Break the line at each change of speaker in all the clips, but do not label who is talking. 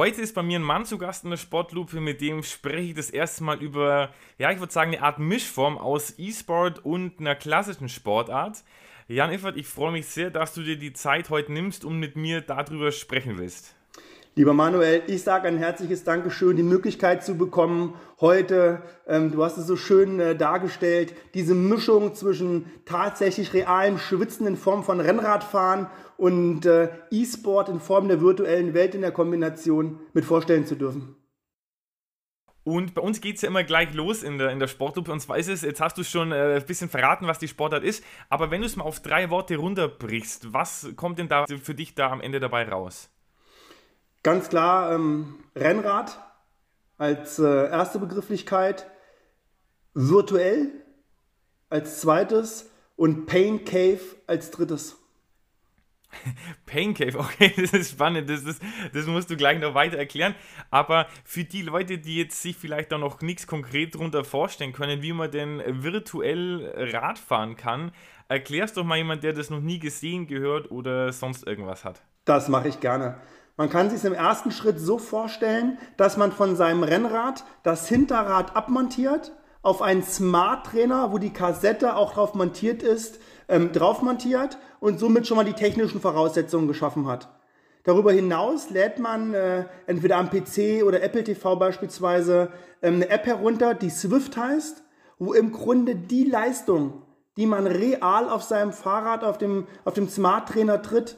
Heute ist bei mir ein Mann zu Gast in der Sportlupe, mit dem spreche ich das erste Mal über, ja, ich würde sagen, eine Art Mischform aus E-Sport und einer klassischen Sportart. Jan Iffert, ich freue mich sehr, dass du dir die Zeit heute nimmst und mit mir darüber sprechen willst.
Lieber Manuel, ich sage ein herzliches Dankeschön, die Möglichkeit zu bekommen, heute, ähm, du hast es so schön äh, dargestellt, diese Mischung zwischen tatsächlich realem Schwitzen in Form von Rennradfahren und äh, E-Sport in Form der virtuellen Welt in der Kombination mit vorstellen zu dürfen.
Und bei uns geht es ja immer gleich los in der, in der Sportgruppe. Und zwar ist es, jetzt hast du schon äh, ein bisschen verraten, was die Sportart ist, aber wenn du es mal auf drei Worte runterbrichst, was kommt denn da für dich da am Ende dabei raus?
Ganz klar ähm, Rennrad als äh, erste Begrifflichkeit, virtuell als zweites und Pain Cave als drittes.
Pain Cave, okay, das ist spannend, das, ist, das musst du gleich noch weiter erklären. Aber für die Leute, die jetzt sich vielleicht da noch nichts konkret darunter vorstellen können, wie man denn virtuell Rad fahren kann, erklärst doch mal jemand, der das noch nie gesehen, gehört oder sonst irgendwas hat.
Das mache ich gerne. Man kann sich es im ersten Schritt so vorstellen, dass man von seinem Rennrad das Hinterrad abmontiert, auf einen Smart Trainer, wo die Kassette auch drauf montiert ist, ähm, drauf montiert und somit schon mal die technischen Voraussetzungen geschaffen hat. Darüber hinaus lädt man äh, entweder am PC oder Apple TV beispielsweise ähm, eine App herunter, die Swift heißt, wo im Grunde die Leistung, die man real auf seinem Fahrrad, auf dem, auf dem Smart Trainer tritt,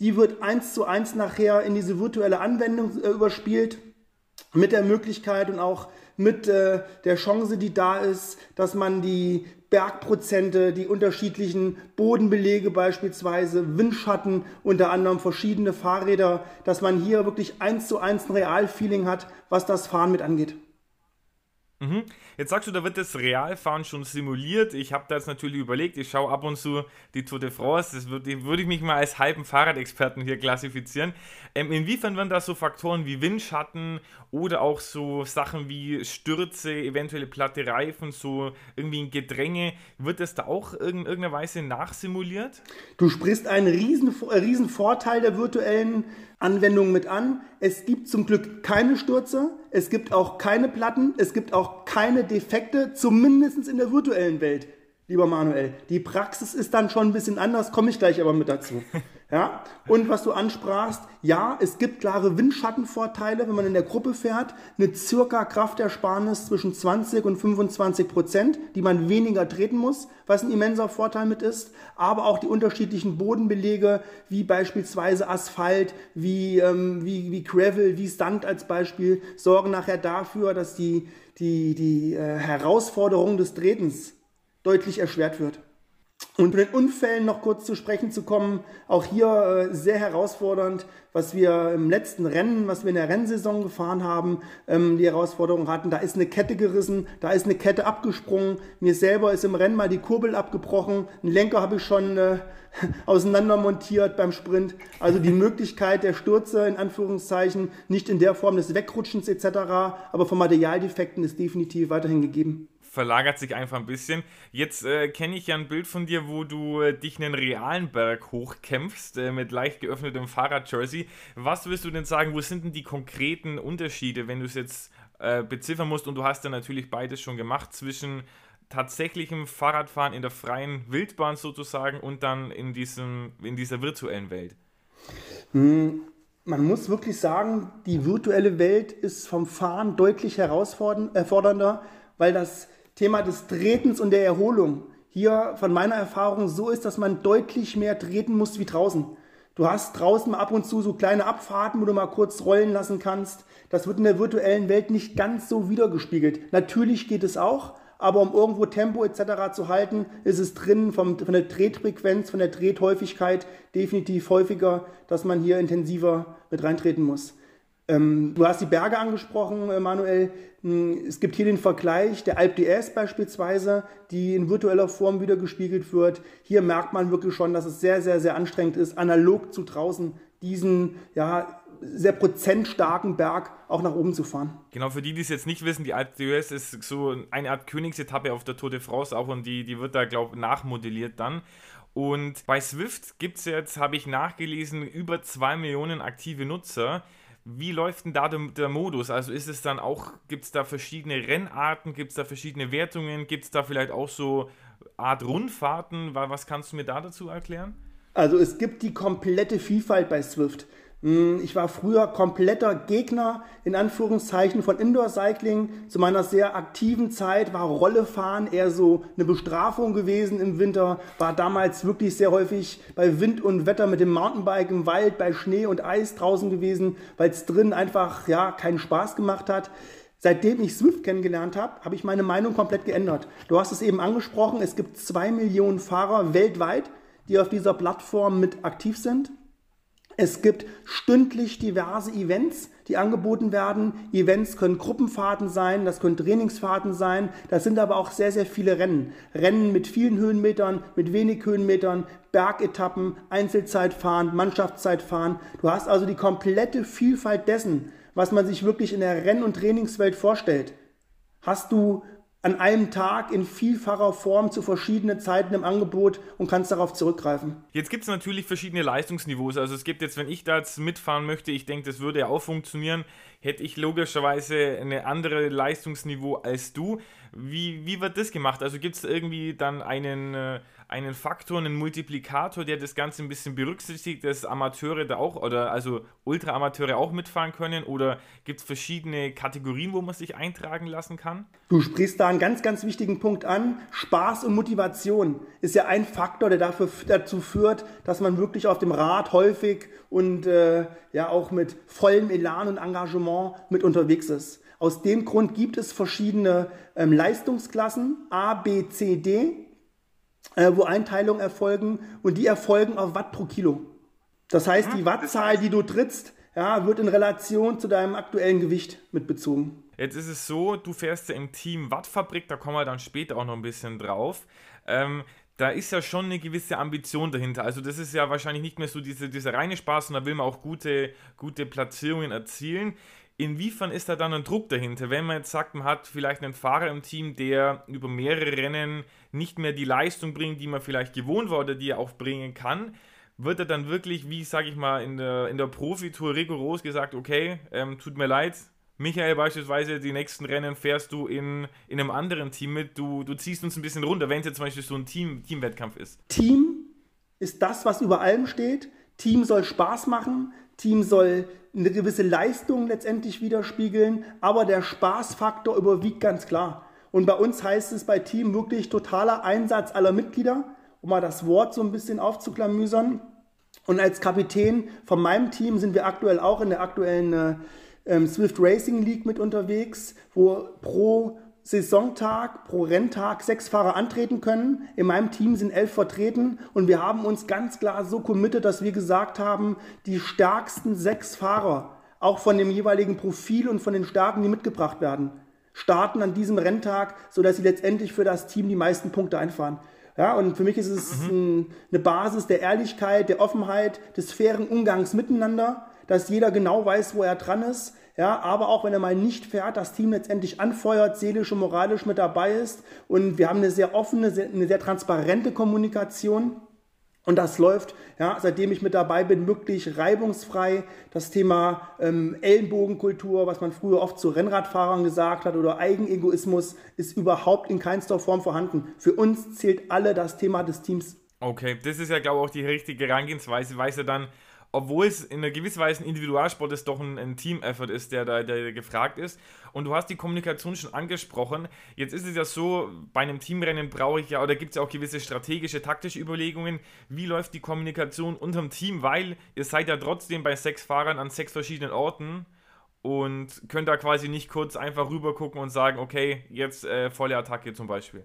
die wird eins zu eins nachher in diese virtuelle Anwendung äh, überspielt mit der Möglichkeit und auch mit äh, der Chance, die da ist, dass man die Bergprozente, die unterschiedlichen Bodenbelege beispielsweise, Windschatten, unter anderem verschiedene Fahrräder, dass man hier wirklich eins zu eins ein Realfeeling hat, was das Fahren mit angeht.
Mhm. Jetzt sagst du, da wird das Realfahren schon simuliert. Ich habe da jetzt natürlich überlegt, ich schaue ab und zu die Tour de France. Das würde, würde ich mich mal als halben Fahrradexperten hier klassifizieren. Ähm, inwiefern werden da so Faktoren wie Windschatten oder auch so Sachen wie Stürze, eventuelle platte Reifen, so irgendwie ein Gedränge, wird das da auch in irgendeiner Weise nachsimuliert?
Du sprichst einen riesen, äh, riesen Vorteil der virtuellen Anwendung mit an. Es gibt zum Glück keine Stürze, es gibt auch keine Platten, es gibt auch keine Defekte, zumindest in der virtuellen Welt, lieber Manuel. Die Praxis ist dann schon ein bisschen anders, komme ich gleich aber mit dazu. Ja? Und was du ansprachst, ja, es gibt klare Windschattenvorteile, wenn man in der Gruppe fährt, eine circa Kraftersparnis zwischen 20 und 25 Prozent, die man weniger treten muss, was ein immenser Vorteil mit ist, aber auch die unterschiedlichen Bodenbelege, wie beispielsweise Asphalt, wie, ähm, wie, wie Gravel, wie Sand als Beispiel, sorgen nachher dafür, dass die, die, die äh, Herausforderung des Tretens deutlich erschwert wird. Und mit den Unfällen noch kurz zu sprechen zu kommen, auch hier äh, sehr herausfordernd, was wir im letzten Rennen, was wir in der Rennsaison gefahren haben, ähm, die Herausforderung hatten. Da ist eine Kette gerissen, da ist eine Kette abgesprungen. Mir selber ist im Rennen mal die Kurbel abgebrochen. Einen Lenker habe ich schon äh, auseinandermontiert beim Sprint. Also die Möglichkeit der Stürze in Anführungszeichen nicht in der Form des Wegrutschens etc., aber von Materialdefekten ist definitiv weiterhin gegeben
verlagert sich einfach ein bisschen. Jetzt äh, kenne ich ja ein Bild von dir, wo du äh, dich einen realen Berg hochkämpfst äh, mit leicht geöffnetem Fahrradjersey. Was willst du denn sagen, wo sind denn die konkreten Unterschiede, wenn du es jetzt äh, beziffern musst? Und du hast ja natürlich beides schon gemacht zwischen tatsächlichem Fahrradfahren in der freien Wildbahn sozusagen und dann in, diesem, in dieser virtuellen Welt.
Hm man muss wirklich sagen, die virtuelle Welt ist vom Fahren deutlich herausfordernder, weil das Thema des Tretens und der Erholung hier von meiner Erfahrung so ist, dass man deutlich mehr treten muss wie draußen. Du hast draußen ab und zu so kleine Abfahrten, wo du mal kurz rollen lassen kannst. Das wird in der virtuellen Welt nicht ganz so wiedergespiegelt. Natürlich geht es auch, aber um irgendwo Tempo etc. zu halten, ist es drin vom, von der Tretfrequenz, von der Drehhäufigkeit definitiv häufiger, dass man hier intensiver mit reintreten muss. Ähm, du hast die Berge angesprochen, äh, Manuel. Hm, es gibt hier den Vergleich der Alp DS beispielsweise, die in virtueller Form wieder gespiegelt wird. Hier merkt man wirklich schon, dass es sehr, sehr, sehr anstrengend ist, analog zu draußen diesen ja, sehr prozentstarken Berg auch nach oben zu fahren.
Genau, für die, die es jetzt nicht wissen, die Alpe d'Huez ist so eine Art Königsetappe auf der Tour de France auch und die, die wird da, glaube ich, nachmodelliert dann. Und bei Swift gibt es jetzt, habe ich nachgelesen, über zwei Millionen aktive Nutzer. Wie läuft denn da der, der Modus? Also ist es dann auch, gibt es da verschiedene Rennarten, gibt es da verschiedene Wertungen, gibt es da vielleicht auch so Art Rundfahrten? Was kannst du mir da dazu erklären?
Also es gibt die komplette Vielfalt bei Swift. Hm, ich war früher kompletter Gegner in Anführungszeichen von Indoor Cycling. Zu meiner sehr aktiven Zeit war Rollefahren eher so eine Bestrafung gewesen im Winter. War damals wirklich sehr häufig bei Wind und Wetter mit dem Mountainbike im Wald, bei Schnee und Eis draußen gewesen, weil es drin einfach ja keinen Spaß gemacht hat. Seitdem ich Swift kennengelernt habe, habe ich meine Meinung komplett geändert. Du hast es eben angesprochen, es gibt zwei Millionen Fahrer weltweit, die auf dieser Plattform mit aktiv sind. Es gibt stündlich diverse Events, die angeboten werden. Events können Gruppenfahrten sein, das können Trainingsfahrten sein, das sind aber auch sehr, sehr viele Rennen. Rennen mit vielen Höhenmetern, mit wenig Höhenmetern, Bergetappen, Einzelzeitfahren, Mannschaftszeitfahren. Du hast also die komplette Vielfalt dessen, was man sich wirklich in der Renn- und Trainingswelt vorstellt. Hast du an einem Tag in vielfacher Form zu verschiedenen Zeiten im Angebot und kannst darauf zurückgreifen.
Jetzt gibt es natürlich verschiedene Leistungsniveaus. Also es gibt jetzt, wenn ich da jetzt mitfahren möchte, ich denke, das würde ja auch funktionieren, hätte ich logischerweise eine andere Leistungsniveau als du. Wie, wie wird das gemacht? Also gibt es irgendwie dann einen, äh, einen Faktor, einen Multiplikator, der das Ganze ein bisschen berücksichtigt, dass Amateure da auch oder also Ultraamateure auch mitfahren können? Oder gibt es verschiedene Kategorien, wo man sich eintragen lassen kann?
Du sprichst da einen ganz, ganz wichtigen Punkt an. Spaß und Motivation ist ja ein Faktor, der dafür, dazu führt, dass man wirklich auf dem Rad häufig und äh, ja auch mit vollem Elan und Engagement mit unterwegs ist. Aus dem Grund gibt es verschiedene ähm, Leistungsklassen A, B, C, D äh, wo Einteilungen erfolgen und die erfolgen auf Watt pro Kilo. Das heißt, die Wattzahl, die du trittst, ja, wird in Relation zu deinem aktuellen Gewicht mitbezogen.
Jetzt ist es so, du fährst ja im Team Wattfabrik, da kommen wir dann später auch noch ein bisschen drauf. Ähm, da ist ja schon eine gewisse Ambition dahinter. Also das ist ja wahrscheinlich nicht mehr so diese, dieser reine Spaß, sondern da will man auch gute, gute Platzierungen erzielen. Inwiefern ist da dann ein Druck dahinter, wenn man jetzt sagt, man hat vielleicht einen Fahrer im Team, der über mehrere Rennen nicht mehr die Leistung bringt, die man vielleicht gewohnt war oder die er auch bringen kann? Wird er dann wirklich, wie sage ich mal, in der, in der Profitour rigoros gesagt, okay, ähm, tut mir leid, Michael beispielsweise, die nächsten Rennen fährst du in, in einem anderen Team mit, du, du ziehst uns ein bisschen runter, wenn es jetzt zum Beispiel so ein Team, Teamwettkampf ist.
Team ist das, was über allem steht. Team soll Spaß machen, Team soll eine gewisse Leistung letztendlich widerspiegeln, aber der Spaßfaktor überwiegt ganz klar. Und bei uns heißt es bei Team wirklich totaler Einsatz aller Mitglieder, um mal das Wort so ein bisschen aufzuklamüsern. Und als Kapitän von meinem Team sind wir aktuell auch in der aktuellen äh, ähm, Swift Racing League mit unterwegs, wo pro Saisontag, pro Renntag sechs Fahrer antreten können. In meinem Team sind elf vertreten und wir haben uns ganz klar so committed, dass wir gesagt haben, die stärksten sechs Fahrer, auch von dem jeweiligen Profil und von den Starken, die mitgebracht werden, starten an diesem Renntag, sodass sie letztendlich für das Team die meisten Punkte einfahren. Ja, und für mich ist es mhm. ein, eine Basis der Ehrlichkeit, der Offenheit, des fairen Umgangs miteinander, dass jeder genau weiß, wo er dran ist, ja, aber auch wenn er mal nicht fährt, das Team letztendlich anfeuert, seelisch und moralisch mit dabei ist und wir haben eine sehr offene, eine sehr transparente Kommunikation. Und das läuft, ja, seitdem ich mit dabei bin, wirklich reibungsfrei. Das Thema ähm, Ellenbogenkultur, was man früher oft zu Rennradfahrern gesagt hat, oder Eigenegoismus, ist überhaupt in keinster Form vorhanden. Für uns zählt alle das Thema des Teams.
Okay, das ist ja, glaube ich, auch die richtige Herangehensweise, weil es ja dann obwohl es in einer gewissen Weise ein Individualsport ist, doch ein, ein Team-Effort ist, der da der gefragt ist. Und du hast die Kommunikation schon angesprochen. Jetzt ist es ja so, bei einem Teamrennen brauche ich ja, oder gibt es ja auch gewisse strategische, taktische Überlegungen. Wie läuft die Kommunikation unterm Team? Weil ihr seid ja trotzdem bei sechs Fahrern an sechs verschiedenen Orten und könnt da quasi nicht kurz einfach rüber gucken und sagen, okay, jetzt äh, volle Attacke zum Beispiel.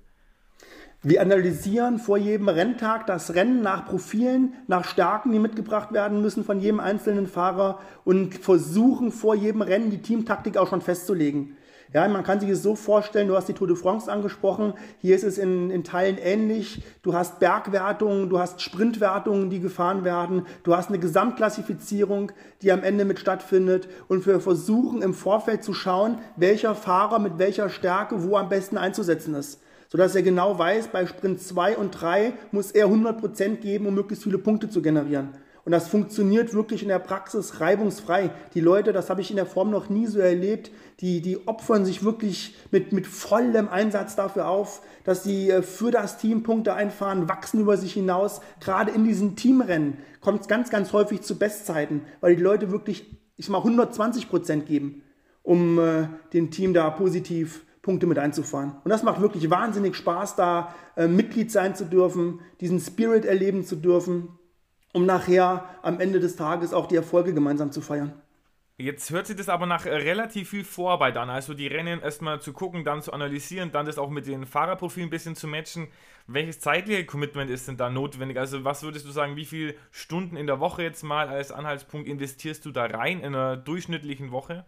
Wir analysieren vor jedem Renntag das Rennen nach Profilen, nach Stärken, die mitgebracht werden müssen von jedem einzelnen Fahrer und versuchen vor jedem Rennen die Teamtaktik auch schon festzulegen. Ja, man kann sich es so vorstellen, du hast die Tour de France angesprochen, hier ist es in, in Teilen ähnlich. Du hast Bergwertungen, du hast Sprintwertungen, die gefahren werden, du hast eine Gesamtklassifizierung, die am Ende mit stattfindet und wir versuchen im Vorfeld zu schauen, welcher Fahrer mit welcher Stärke wo am besten einzusetzen ist sodass er genau weiß, bei Sprint 2 und 3 muss er 100% geben, um möglichst viele Punkte zu generieren. Und das funktioniert wirklich in der Praxis reibungsfrei. Die Leute, das habe ich in der Form noch nie so erlebt, die, die opfern sich wirklich mit, mit vollem Einsatz dafür auf, dass sie äh, für das Team Punkte einfahren, wachsen über sich hinaus. Gerade in diesen Teamrennen kommt es ganz, ganz häufig zu Bestzeiten, weil die Leute wirklich, ich mal 120 Prozent geben, um äh, dem Team da positiv Punkte mit einzufahren. Und das macht wirklich wahnsinnig Spaß, da äh, Mitglied sein zu dürfen, diesen Spirit erleben zu dürfen um nachher am Ende des Tages auch die Erfolge gemeinsam zu feiern.
Jetzt hört sich das aber nach relativ viel Vorarbeit an. Also die Rennen erstmal zu gucken, dann zu analysieren, dann das auch mit den Fahrerprofilen ein bisschen zu matchen. Welches zeitliche Commitment ist denn da notwendig? Also was würdest du sagen, wie viele Stunden in der Woche jetzt mal als Anhaltspunkt investierst du da rein in einer durchschnittlichen Woche?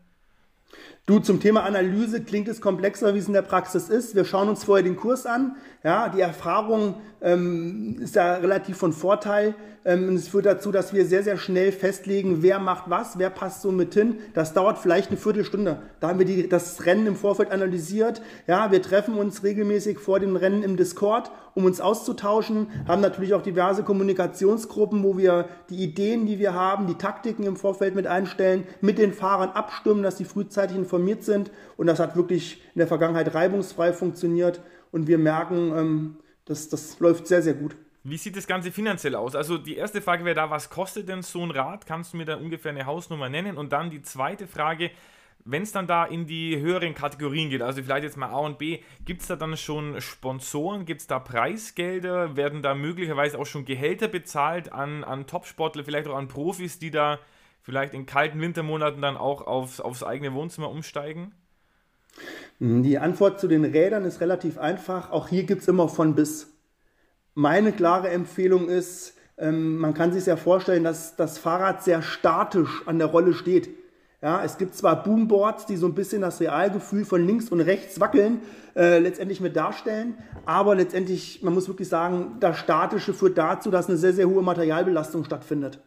Du, zum Thema Analyse klingt es komplexer, wie es in der Praxis ist. Wir schauen uns vorher den Kurs an. Ja, die Erfahrung ähm, ist da relativ von Vorteil. Ähm, es führt dazu, dass wir sehr, sehr schnell festlegen, wer macht was, wer passt so mit hin. Das dauert vielleicht eine Viertelstunde. Da haben wir die, das Rennen im Vorfeld analysiert. Ja, wir treffen uns regelmäßig vor dem Rennen im Discord, um uns auszutauschen. Haben natürlich auch diverse Kommunikationsgruppen, wo wir die Ideen, die wir haben, die Taktiken im Vorfeld mit einstellen, mit den Fahrern abstimmen, dass sie frühzeitig informiert sind. Und das hat wirklich in der Vergangenheit reibungsfrei funktioniert. Und wir merken, ähm, das, das läuft sehr, sehr gut.
Wie sieht das Ganze finanziell aus? Also die erste Frage wäre da, was kostet denn so ein Rad? Kannst du mir da ungefähr eine Hausnummer nennen? Und dann die zweite Frage, wenn es dann da in die höheren Kategorien geht, also vielleicht jetzt mal A und B, gibt es da dann schon Sponsoren, gibt es da Preisgelder, werden da möglicherweise auch schon Gehälter bezahlt an, an Topsportler, vielleicht auch an Profis, die da vielleicht in kalten Wintermonaten dann auch aufs, aufs eigene Wohnzimmer umsteigen?
Die Antwort zu den Rädern ist relativ einfach. Auch hier gibt es immer von bis. Meine klare Empfehlung ist, ähm, man kann sich ja vorstellen, dass das Fahrrad sehr statisch an der Rolle steht. Ja, es gibt zwar Boomboards, die so ein bisschen das Realgefühl von links und rechts wackeln, äh, letztendlich mit darstellen, aber letztendlich, man muss wirklich sagen, das Statische führt dazu, dass eine sehr, sehr hohe Materialbelastung stattfindet.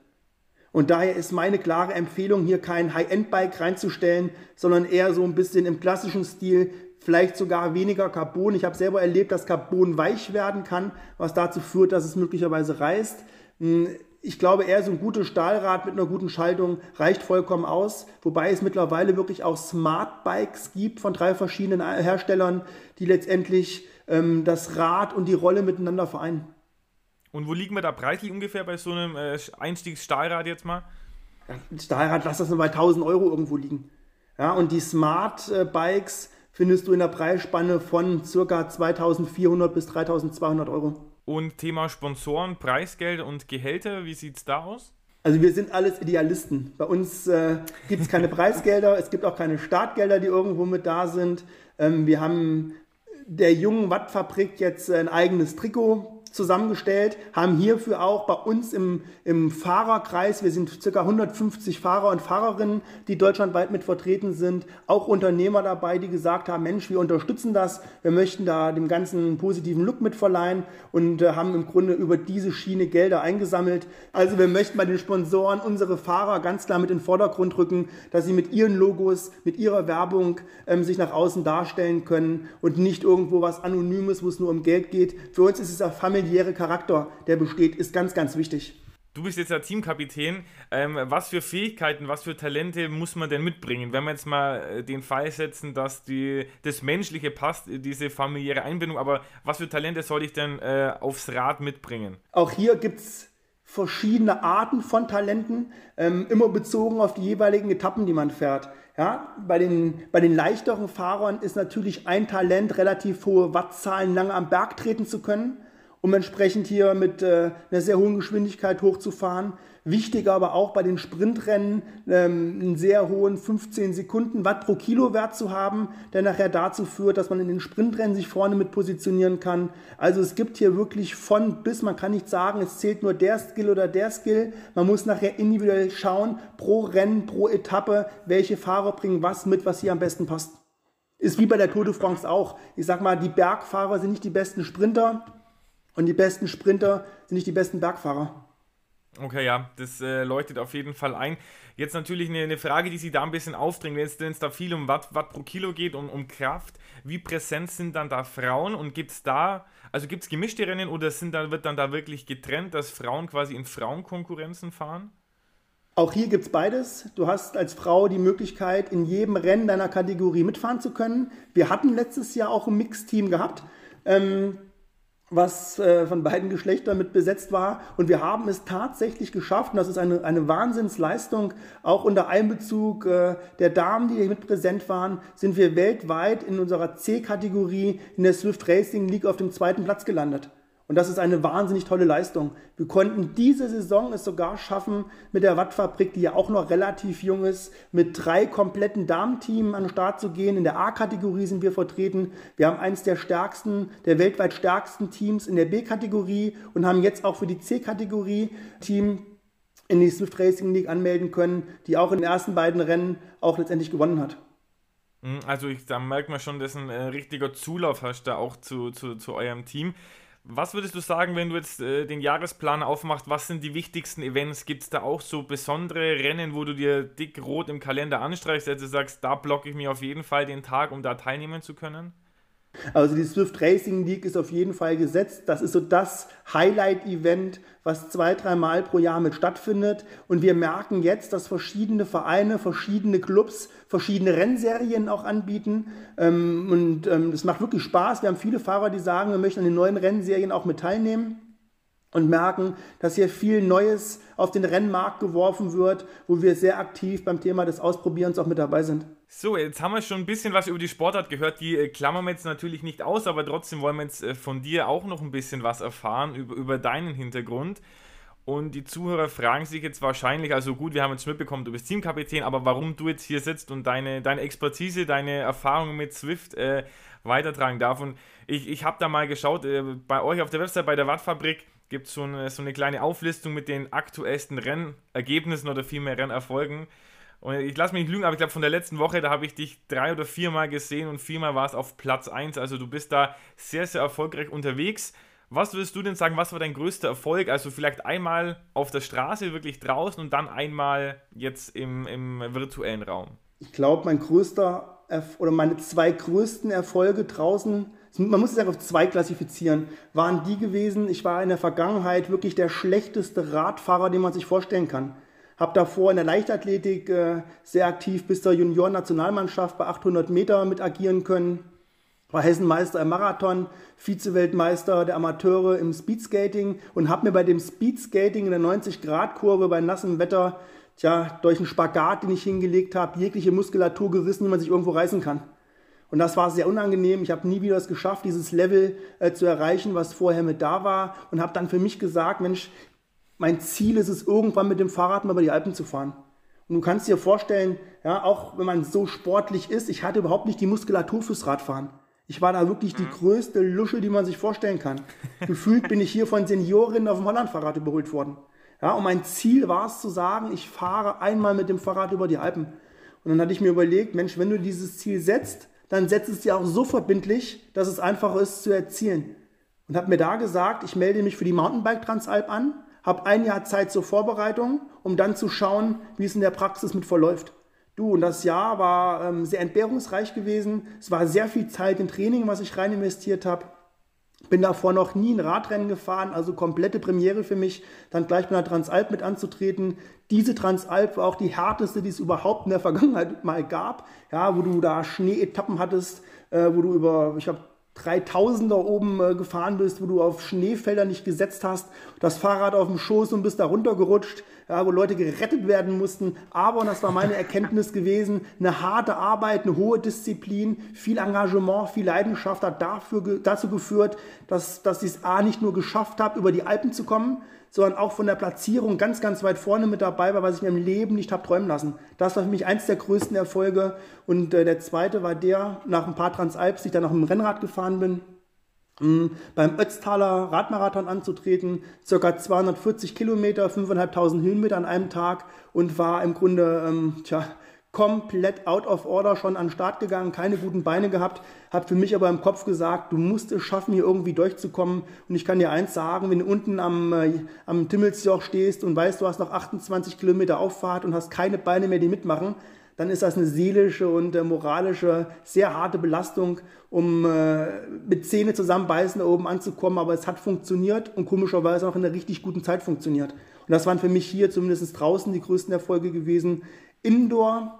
Und daher ist meine klare Empfehlung, hier kein High-End-Bike reinzustellen, sondern eher so ein bisschen im klassischen Stil, vielleicht sogar weniger Carbon. Ich habe selber erlebt, dass Carbon weich werden kann, was dazu führt, dass es möglicherweise reißt. Hm, ich glaube, eher so ein gutes Stahlrad mit einer guten Schaltung reicht vollkommen aus, wobei es mittlerweile wirklich auch Smart Bikes gibt von drei verschiedenen Herstellern, die letztendlich ähm, das Rad und die Rolle miteinander vereinen.
Und wo liegen wir da preislich ungefähr bei so einem äh, Einstiegsstahlrad jetzt mal?
Stahlrad, lass das nur bei 1000 Euro irgendwo liegen. Ja, und die Smart äh, Bikes findest du in der Preisspanne von ca. 2400 bis 3200 Euro.
Und Thema Sponsoren, Preisgeld und Gehälter, wie sieht es da aus?
Also wir sind alles Idealisten. Bei uns äh, gibt es keine Preisgelder, es gibt auch keine Startgelder, die irgendwo mit da sind. Ähm, wir haben der jungen Wattfabrik jetzt ein eigenes Trikot zusammengestellt, haben hierfür auch bei uns im, im Fahrerkreis, wir sind ca. 150 Fahrer und Fahrerinnen, die deutschlandweit mit vertreten sind, auch Unternehmer dabei, die gesagt haben, Mensch, wir unterstützen das, wir möchten da dem Ganzen positiven Look mit verleihen und äh, haben im Grunde über diese Schiene Gelder eingesammelt. Also wir möchten bei den Sponsoren unsere Fahrer ganz klar mit in den Vordergrund rücken, dass sie mit ihren Logos, mit ihrer Werbung ähm, sich nach außen darstellen können und nicht irgendwo was Anonymes, wo es nur um Geld geht. Für uns ist es ein Family familiäre Charakter, der besteht, ist ganz, ganz wichtig.
Du bist jetzt der Teamkapitän. Ähm, was für Fähigkeiten, was für Talente muss man denn mitbringen? Wenn wir jetzt mal äh, den Fall setzen, dass die, das Menschliche passt, diese familiäre Einbindung, aber was für Talente soll ich denn äh, aufs Rad mitbringen?
Auch hier gibt es verschiedene Arten von Talenten, ähm, immer bezogen auf die jeweiligen Etappen, die man fährt. Ja, bei, den, bei den leichteren Fahrern ist natürlich ein Talent, relativ hohe Wattzahlen lange am Berg treten zu können um entsprechend hier mit äh, einer sehr hohen Geschwindigkeit hochzufahren. Wichtig aber auch bei den Sprintrennen ähm, einen sehr hohen 15 Sekunden Watt pro Kilo Wert zu haben, der nachher dazu führt, dass man in den Sprintrennen sich vorne mit positionieren kann. Also es gibt hier wirklich von bis, man kann nicht sagen, es zählt nur der Skill oder der Skill. Man muss nachher individuell schauen, pro Rennen, pro Etappe, welche Fahrer bringen was mit, was hier am besten passt. Ist wie bei der Tour de France auch. Ich sag mal, die Bergfahrer sind nicht die besten Sprinter und die besten Sprinter sind nicht die besten Bergfahrer.
Okay, ja, das äh, leuchtet auf jeden Fall ein. Jetzt natürlich eine, eine Frage, die sich da ein bisschen aufdringt, wenn es da viel um Watt, Watt pro Kilo geht, um, um Kraft. Wie präsent sind dann da Frauen und gibt es da, also gibt es gemischte Rennen oder sind da, wird dann da wirklich getrennt, dass Frauen quasi in Frauenkonkurrenzen fahren?
Auch hier gibt es beides. Du hast als Frau die Möglichkeit, in jedem Rennen deiner Kategorie mitfahren zu können. Wir hatten letztes Jahr auch ein Mixteam gehabt. Ähm, was äh, von beiden Geschlechtern mit besetzt war. Und wir haben es tatsächlich geschafft, und das ist eine, eine Wahnsinnsleistung, auch unter Einbezug äh, der Damen, die hier mit präsent waren, sind wir weltweit in unserer C-Kategorie in der Swift Racing League auf dem zweiten Platz gelandet. Und das ist eine wahnsinnig tolle Leistung. Wir konnten diese Saison es sogar schaffen, mit der Wattfabrik, die ja auch noch relativ jung ist, mit drei kompletten Damenteams an den Start zu gehen. In der A-Kategorie sind wir vertreten. Wir haben eines der stärksten, der weltweit stärksten Teams in der B-Kategorie und haben jetzt auch für die C-Kategorie Team in die Swift Racing League anmelden können, die auch in den ersten beiden Rennen auch letztendlich gewonnen hat.
Hm, also ich, da merkt man schon, dass ein äh, richtiger Zulauf hast da auch zu, zu, zu eurem Team. Was würdest du sagen, wenn du jetzt äh, den Jahresplan aufmachst? Was sind die wichtigsten Events? Gibt es da auch so besondere Rennen, wo du dir dick rot im Kalender anstreichst, dass du sagst, da blocke ich mir auf jeden Fall den Tag, um da teilnehmen zu können?
Also die Swift Racing League ist auf jeden Fall gesetzt. Das ist so das Highlight-Event, was zwei, dreimal pro Jahr mit stattfindet. Und wir merken jetzt, dass verschiedene Vereine, verschiedene Clubs, verschiedene Rennserien auch anbieten. Ähm, und ähm, das macht wirklich Spaß. Wir haben viele Fahrer, die sagen, wir möchten an den neuen Rennserien auch mit teilnehmen und merken, dass hier viel Neues auf den Rennmarkt geworfen wird, wo wir sehr aktiv beim Thema des Ausprobierens auch mit dabei sind.
So, jetzt haben wir schon ein bisschen was über die Sportart gehört. Die äh, klammern wir jetzt natürlich nicht aus, aber trotzdem wollen wir jetzt äh, von dir auch noch ein bisschen was erfahren über, über deinen Hintergrund. Und die Zuhörer fragen sich jetzt wahrscheinlich, also gut, wir haben jetzt mitbekommen, du bist Teamkapitän, aber warum du jetzt hier sitzt und deine, deine Expertise, deine Erfahrungen mit Swift äh, weitertragen darf. Und ich, ich habe da mal geschaut, äh, bei euch auf der Website, bei der Wattfabrik, gibt es so eine, so eine kleine Auflistung mit den aktuellsten Rennergebnissen oder vielmehr Rennerfolgen. Und ich lasse mich nicht lügen, aber ich glaube, von der letzten Woche, da habe ich dich drei oder viermal gesehen und viermal war es auf Platz 1. Also du bist da sehr, sehr erfolgreich unterwegs. Was würdest du denn sagen, was war dein größter Erfolg? Also vielleicht einmal auf der Straße, wirklich draußen und dann einmal jetzt im, im virtuellen Raum.
Ich glaube, mein größter oder meine zwei größten Erfolge draußen man muss es einfach auf zwei klassifizieren, waren die gewesen, ich war in der Vergangenheit wirklich der schlechteste Radfahrer, den man sich vorstellen kann. Habe davor in der Leichtathletik äh, sehr aktiv bis zur Junioren-Nationalmannschaft bei 800 Meter mit agieren können. War Hessenmeister im Marathon, Vize-Weltmeister der Amateure im Speedskating und habe mir bei dem Speedskating in der 90-Grad-Kurve bei nassem Wetter, tja, durch einen Spagat, den ich hingelegt habe, jegliche Muskulatur gerissen, die man sich irgendwo reißen kann. Und das war sehr unangenehm. Ich habe nie wieder es geschafft, dieses Level äh, zu erreichen, was vorher mit da war. Und habe dann für mich gesagt, Mensch, mein Ziel ist es, irgendwann mit dem Fahrrad mal über die Alpen zu fahren. Und du kannst dir vorstellen, ja, auch wenn man so sportlich ist, ich hatte überhaupt nicht die Muskulatur fürs Radfahren. Ich war da wirklich die größte Lusche, die man sich vorstellen kann. Gefühlt bin ich hier von Seniorinnen auf dem Hollandfahrrad überholt worden. Ja, und mein Ziel war es zu sagen, ich fahre einmal mit dem Fahrrad über die Alpen. Und dann hatte ich mir überlegt, Mensch, wenn du dieses Ziel setzt, dann setzt es dir auch so verbindlich, dass es einfach ist zu erzielen. Und habe mir da gesagt, ich melde mich für die Mountainbike Transalp an, habe ein Jahr Zeit zur Vorbereitung, um dann zu schauen, wie es in der Praxis mit verläuft. Du, und das Jahr war ähm, sehr entbehrungsreich gewesen. Es war sehr viel Zeit im Training, was ich rein investiert habe. Bin davor noch nie ein Radrennen gefahren, also komplette Premiere für mich, dann gleich bei der Transalp mit anzutreten. Diese Transalp war auch die härteste, die es überhaupt in der Vergangenheit mal gab, ja, wo du da Schneeetappen hattest, äh, wo du über, ich habe 3000er oben äh, gefahren bist, wo du auf Schneefelder nicht gesetzt hast, das Fahrrad auf dem Schoß und bist da runtergerutscht, ja, wo Leute gerettet werden mussten. Aber, und das war meine Erkenntnis gewesen, eine harte Arbeit, eine hohe Disziplin, viel Engagement, viel Leidenschaft hat dafür, dazu geführt, dass, dass ich es A nicht nur geschafft habe, über die Alpen zu kommen, sondern auch von der Platzierung ganz, ganz weit vorne mit dabei war, was ich mir im Leben nicht habe träumen lassen. Das war für mich eins der größten Erfolge. Und äh, der zweite war der, nach ein paar Transalps, ich dann noch im Rennrad gefahren bin, beim Ötztaler Radmarathon anzutreten, circa 240 Kilometer, 5.500 Höhenmeter an einem Tag und war im Grunde, ähm, tja, komplett out of order schon an den Start gegangen, keine guten Beine gehabt, habe für mich aber im Kopf gesagt, du musst es schaffen, hier irgendwie durchzukommen. Und ich kann dir eins sagen, wenn du unten am, äh, am Timmelsjoch stehst und weißt, du hast noch 28 Kilometer Auffahrt und hast keine Beine mehr, die mitmachen, dann ist das eine seelische und äh, moralische, sehr harte Belastung, um äh, mit Zähne zusammenbeißen oben anzukommen. Aber es hat funktioniert und komischerweise auch in einer richtig guten Zeit funktioniert. Und das waren für mich hier zumindest draußen die größten Erfolge gewesen. Indoor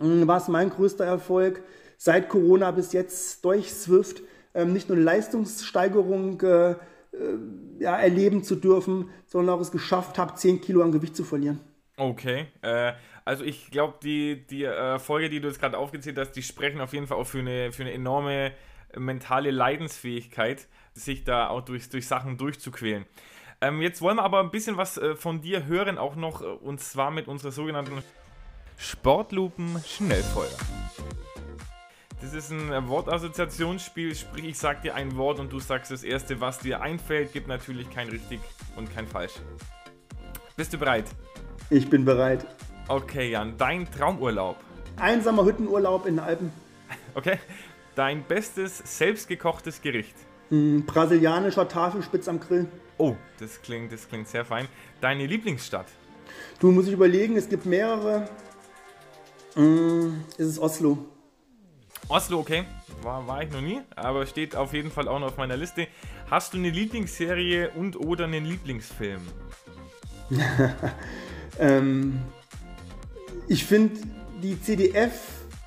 hm, war es mein größter Erfolg seit Corona bis jetzt durch Swift ähm, nicht nur Leistungssteigerung äh, ja, erleben zu dürfen, sondern auch es geschafft habe, 10 Kilo an Gewicht zu verlieren.
Okay, äh, also ich glaube, die, die Erfolge, die du jetzt gerade aufgezählt hast, die sprechen auf jeden Fall auch für eine, für eine enorme mentale Leidensfähigkeit, sich da auch durch, durch Sachen durchzuquälen. Ähm, jetzt wollen wir aber ein bisschen was äh, von dir hören, auch noch, äh, und zwar mit unserer sogenannten Sportlupen Schnellfeuer. Das ist ein Wortassoziationsspiel, sprich ich sag dir ein Wort und du sagst das erste, was dir einfällt, gibt natürlich kein richtig und kein falsch. Bist du bereit?
Ich bin bereit.
Okay, Jan, dein Traumurlaub.
Einsamer Hüttenurlaub in den Alpen.
Okay. Dein bestes selbstgekochtes Gericht.
Mm, brasilianischer Tafelspitz am Grill.
Oh, das klingt, das klingt sehr fein. Deine Lieblingsstadt?
Du musst ich überlegen, es gibt mehrere. Ist es Oslo.
Oslo, okay. War, war ich noch nie, aber steht auf jeden Fall auch noch auf meiner Liste. Hast du eine Lieblingsserie und oder einen Lieblingsfilm?
ähm, ich finde die CDF,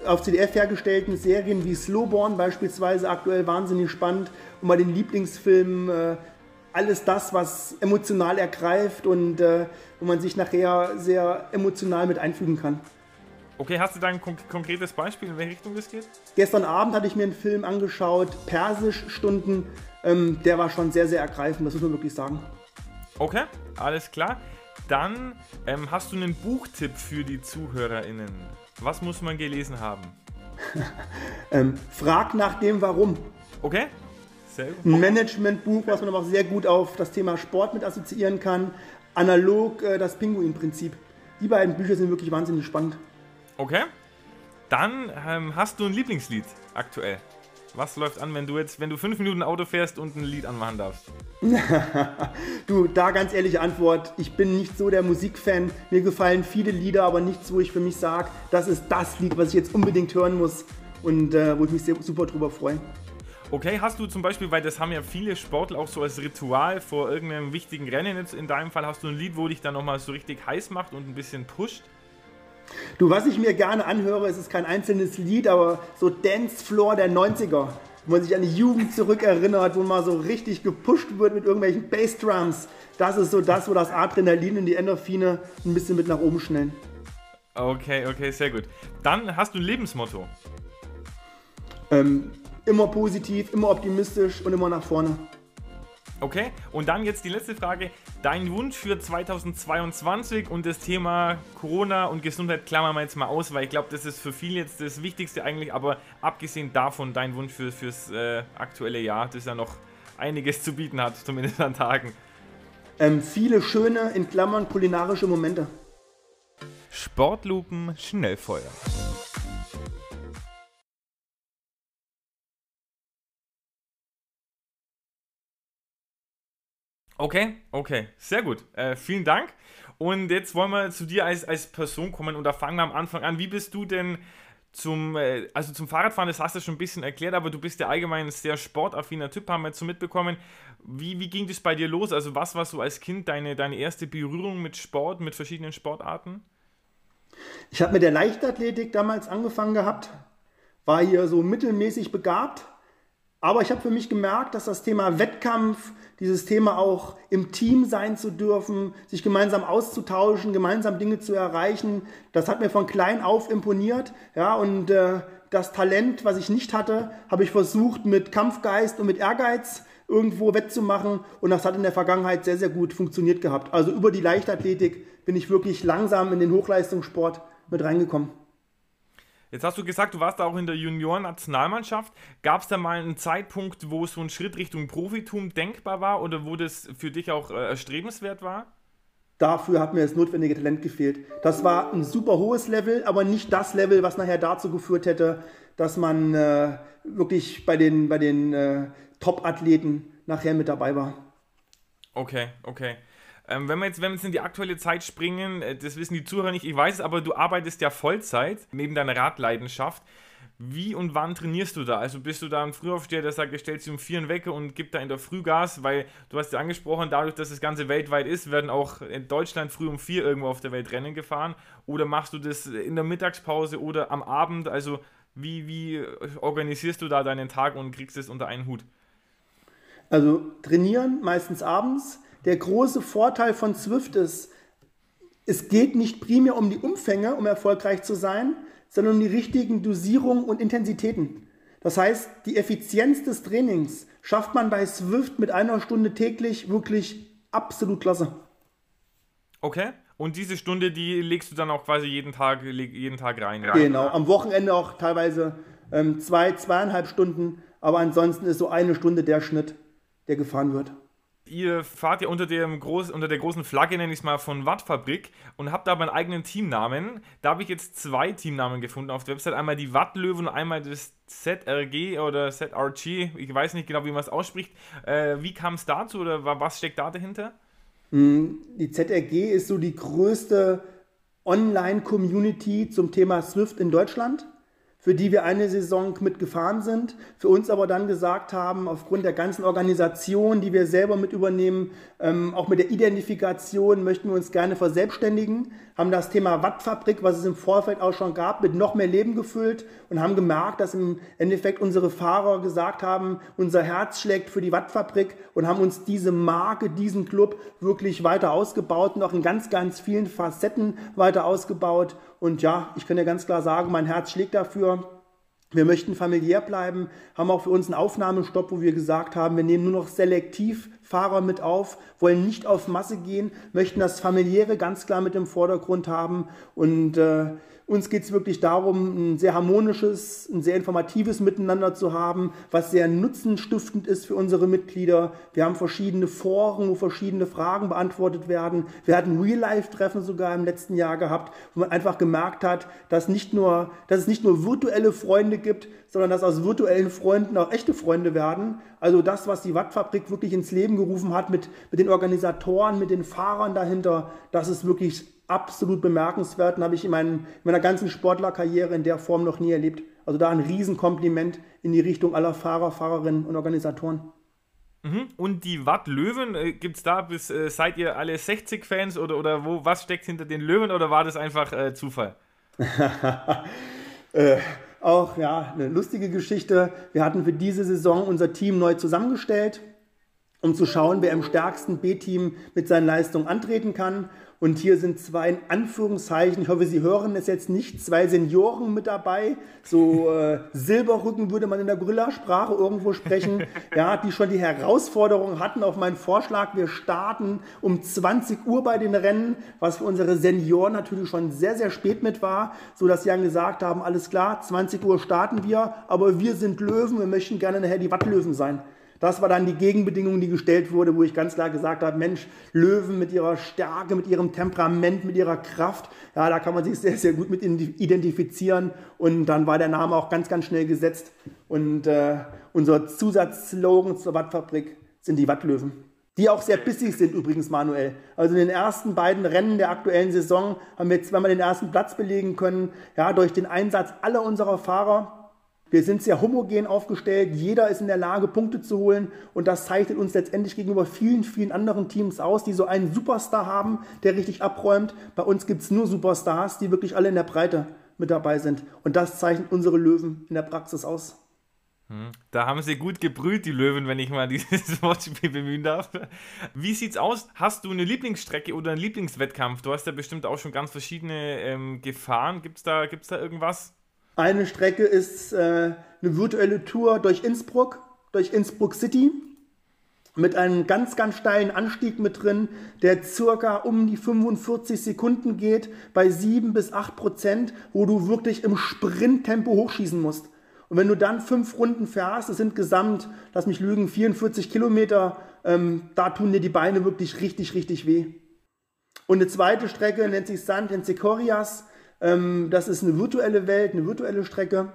auf CDF hergestellten Serien wie Slowborn beispielsweise aktuell wahnsinnig spannend und bei den Lieblingsfilmen äh, alles das, was emotional ergreift und äh, wo man sich nachher sehr emotional mit einfügen kann.
Okay, hast du da ein konk konkretes Beispiel, in welche Richtung das geht?
Gestern Abend hatte ich mir einen Film angeschaut, Persisch-Stunden. Ähm, der war schon sehr, sehr ergreifend, das muss man wirklich sagen.
Okay, alles klar. Dann ähm, hast du einen Buchtipp für die ZuhörerInnen. Was muss man gelesen haben?
ähm, frag nach dem Warum.
Okay,
sehr gut. Ein Managementbuch, was man aber auch sehr gut auf das Thema Sport mit assoziieren kann. Analog äh, das Pinguin-Prinzip. Die beiden Bücher sind wirklich wahnsinnig spannend.
Okay. Dann ähm, hast du ein Lieblingslied aktuell. Was läuft an, wenn du jetzt, wenn du fünf Minuten Auto fährst und ein Lied anmachen darfst?
du, da ganz ehrliche Antwort. Ich bin nicht so der Musikfan. Mir gefallen viele Lieder, aber nichts, wo ich für mich sage, das ist das Lied, was ich jetzt unbedingt hören muss und äh, wo ich mich sehr, super drüber freue.
Okay, hast du zum Beispiel, weil das haben ja viele Sportler auch so als Ritual vor irgendeinem wichtigen Rennen, jetzt in deinem Fall hast du ein Lied, wo dich dann nochmal so richtig heiß macht und ein bisschen pusht?
Du, was ich mir gerne anhöre, es ist kein einzelnes Lied, aber so Dance Floor der 90er, wo man sich an die Jugend zurückerinnert, wo man so richtig gepusht wird mit irgendwelchen Bassdrums. Das ist so das, wo das Adrenalin und die Endorphine ein bisschen mit nach oben schnellen.
Okay, okay, sehr gut. Dann hast du ein Lebensmotto.
Ähm, immer positiv, immer optimistisch und immer nach vorne.
Okay, und dann jetzt die letzte Frage. Dein Wunsch für 2022 und das Thema Corona und Gesundheit klammern wir jetzt mal aus, weil ich glaube, das ist für viele jetzt das Wichtigste eigentlich, aber abgesehen davon dein Wunsch für, fürs äh, aktuelle Jahr, das ja noch einiges zu bieten hat, zumindest an Tagen.
Ähm, viele schöne, in Klammern, kulinarische Momente.
Sportlupen Schnellfeuer. Okay, okay, sehr gut. Äh, vielen Dank. Und jetzt wollen wir zu dir als, als Person kommen und da fangen wir am Anfang an. Wie bist du denn zum, äh, also zum Fahrradfahren, das hast du schon ein bisschen erklärt, aber du bist ja allgemein ein sehr sportaffiner Typ, haben wir jetzt so mitbekommen. Wie, wie ging das bei dir los? Also was war so als Kind deine, deine erste Berührung mit Sport, mit verschiedenen Sportarten?
Ich habe mit der Leichtathletik damals angefangen gehabt, war hier so mittelmäßig begabt Aber ich habe für mich gemerkt, dass das Thema Wettkampf, dieses Thema auch im Team sein zu dürfen, sich gemeinsam auszutauschen, gemeinsam Dinge zu erreichen, das hat mir von klein auf imponiert. Ja, und äh, das Talent, was ich nicht hatte, habe ich versucht mit Kampfgeist und mit Ehrgeiz irgendwo wettzumachen. Und das hat in der Vergangenheit sehr, sehr gut funktioniert gehabt. Also über die Leichtathletik bin ich wirklich langsam in den Hochleistungssport mit reingekommen.
Jetzt hast du gesagt, du warst da auch in der Junioren-Nationalmannschaft. Gab es da mal einen Zeitpunkt, wo so ein Schritt Richtung Profitum denkbar war oder wo das für dich auch äh, erstrebenswert war?
Dafür hat mir das notwendige Talent gefehlt. Das war ein super hohes Level, aber nicht das Level, was nachher dazu geführt hätte, dass man äh, wirklich bei den, bei den äh, Top-Athleten nachher mit dabei war.
Okay, okay. Ähm, wenn, wir jetzt, wenn wir jetzt in die aktuelle Zeit springen, äh, das wissen die Zuhörer nicht, ich weiß es, aber du arbeitest ja Vollzeit neben deiner Radleidenschaft. Wie und wann trainierst du da? Also bist du da ein Frühaufsteher, der sagt, er stellt sich um vier Wecker und gibt da in der Früh Gas, weil du hast ja angesprochen, dadurch, dass das Ganze weltweit ist, werden auch in Deutschland früh um vier irgendwo auf der Welt Rennen gefahren. Oder machst du das in der Mittagspause oder am Abend? Also wie, wie organisierst du da deinen Tag und kriegst es unter einen Hut?
Also trainieren meistens abends, der große Vorteil von Swift ist, es geht nicht primär um die Umfänge, um erfolgreich zu sein, sondern um die richtigen Dosierungen und Intensitäten. Das heißt, die Effizienz des Trainings schafft man bei Swift mit einer Stunde täglich wirklich absolut klasse.
Okay. Und diese Stunde, die legst du dann auch quasi jeden Tag, jeden Tag rein.
Genau. Am Wochenende auch teilweise ähm, zwei, zweieinhalb Stunden. Aber ansonsten ist so eine Stunde der Schnitt, der gefahren wird
ihr fahrt ja unter, dem Groß, unter der großen Flagge, nenne ich es mal, von Wattfabrik und habt da meinen eigenen Teamnamen. Da habe ich jetzt zwei Teamnamen gefunden auf der Website. Einmal die Wattlöwen und einmal das ZRG oder ZRG. Ich weiß nicht genau, wie man es ausspricht. Äh, wie kam es dazu oder was steckt da dahinter?
Hm, die ZRG ist so die größte Online-Community zum Thema Swift in Deutschland für die wir eine Saison mitgefahren sind, für uns aber dann gesagt haben, aufgrund der ganzen Organisation, die wir selber mit übernehmen, ähm, auch mit der Identifikation möchten wir uns gerne verselbstständigen, haben das Thema Wattfabrik, was es im Vorfeld auch schon gab, mit noch mehr Leben gefüllt und haben gemerkt, dass im Endeffekt unsere Fahrer gesagt haben, unser Herz schlägt für die Wattfabrik und haben uns diese Marke, diesen Club wirklich weiter ausgebaut und auch in ganz, ganz vielen Facetten weiter ausgebaut und ja, ich kann ja ganz klar sagen, mein Herz schlägt dafür. Wir möchten familiär bleiben, haben auch für uns einen Aufnahmestopp, wo wir gesagt haben, wir nehmen nur noch selektiv Fahrer mit auf, wollen nicht auf Masse gehen, möchten das familiäre ganz klar mit im Vordergrund haben und äh, uns geht es wirklich darum, ein sehr harmonisches, ein sehr informatives Miteinander zu haben, was sehr nutzenstiftend ist für unsere Mitglieder. Wir haben verschiedene Foren, wo verschiedene Fragen beantwortet werden. Wir hatten Real-Life-Treffen sogar im letzten Jahr gehabt, wo man einfach gemerkt hat, dass, nicht nur, dass es nicht nur virtuelle Freunde gibt, sondern dass aus virtuellen Freunden auch echte Freunde werden. Also das, was die Wattfabrik wirklich ins Leben gerufen hat mit, mit den Organisatoren, mit den Fahrern dahinter, das ist wirklich absolut bemerkenswert und habe ich in, meinen, in meiner ganzen Sportlerkarriere in der Form noch nie erlebt. Also da ein Riesenkompliment in die Richtung aller Fahrer, Fahrerinnen und Organisatoren.
Mhm. Und die Watt Löwen, äh, gibt es da bis, äh, seid ihr alle 60 Fans oder, oder wo, was steckt hinter den Löwen oder war das einfach äh, Zufall?
äh, auch ja, eine lustige Geschichte. Wir hatten für diese Saison unser Team neu zusammengestellt, um zu schauen, wer im stärksten B-Team mit seinen Leistungen antreten kann. Und hier sind zwei in Anführungszeichen, ich hoffe, Sie hören es jetzt nicht, zwei Senioren mit dabei. So äh, Silberrücken würde man in der Gorilla-Sprache irgendwo sprechen. Ja, die schon die Herausforderung hatten auf meinen Vorschlag. Wir starten um 20 Uhr bei den Rennen, was für unsere Senioren natürlich schon sehr, sehr spät mit war, so dass sie dann gesagt haben, alles klar, 20 Uhr starten wir, aber wir sind Löwen, wir möchten gerne nachher die Wattlöwen sein. Das war dann die Gegenbedingung, die gestellt wurde, wo ich ganz klar gesagt habe, Mensch, Löwen mit ihrer Stärke, mit ihrem Temperament, mit ihrer Kraft, ja, da kann man sich sehr, sehr gut mit identifizieren. Und dann war der Name auch ganz, ganz schnell gesetzt. Und äh, unser Zusatzslogan zur Wattfabrik sind die Wattlöwen. Die auch sehr bissig sind übrigens, Manuel. Also in den ersten beiden Rennen der aktuellen Saison haben wir zweimal den ersten Platz belegen können, ja, durch den Einsatz aller unserer Fahrer wir sind sehr homogen aufgestellt. Jeder ist in der Lage, Punkte zu holen. Und das zeichnet uns letztendlich gegenüber vielen, vielen anderen Teams aus, die so einen Superstar haben, der richtig abräumt. Bei uns gibt es nur Superstars, die wirklich alle in der Breite mit dabei sind. Und das zeichnet unsere Löwen in der Praxis aus.
Hm. Da haben sie gut gebrüht, die Löwen, wenn ich mal dieses Wortspiel bemühen darf. Wie sieht's aus? Hast du eine Lieblingsstrecke oder einen Lieblingswettkampf? Du hast ja bestimmt auch schon ganz verschiedene ähm, gefahren. Gibt's da, gibt's da irgendwas?
Eine Strecke ist äh, eine virtuelle Tour durch Innsbruck, durch Innsbruck City mit einem ganz, ganz steilen Anstieg mit drin, der circa um die 45 Sekunden geht, bei 7 bis 8 Prozent, wo du wirklich im Sprinttempo hochschießen musst. Und wenn du dann fünf Runden fährst, das sind gesamt, lass mich lügen, 44 Kilometer, ähm, da tun dir die Beine wirklich richtig, richtig weh. Und eine zweite Strecke nennt sich Sand in Secorias. Ähm, das ist eine virtuelle Welt, eine virtuelle Strecke.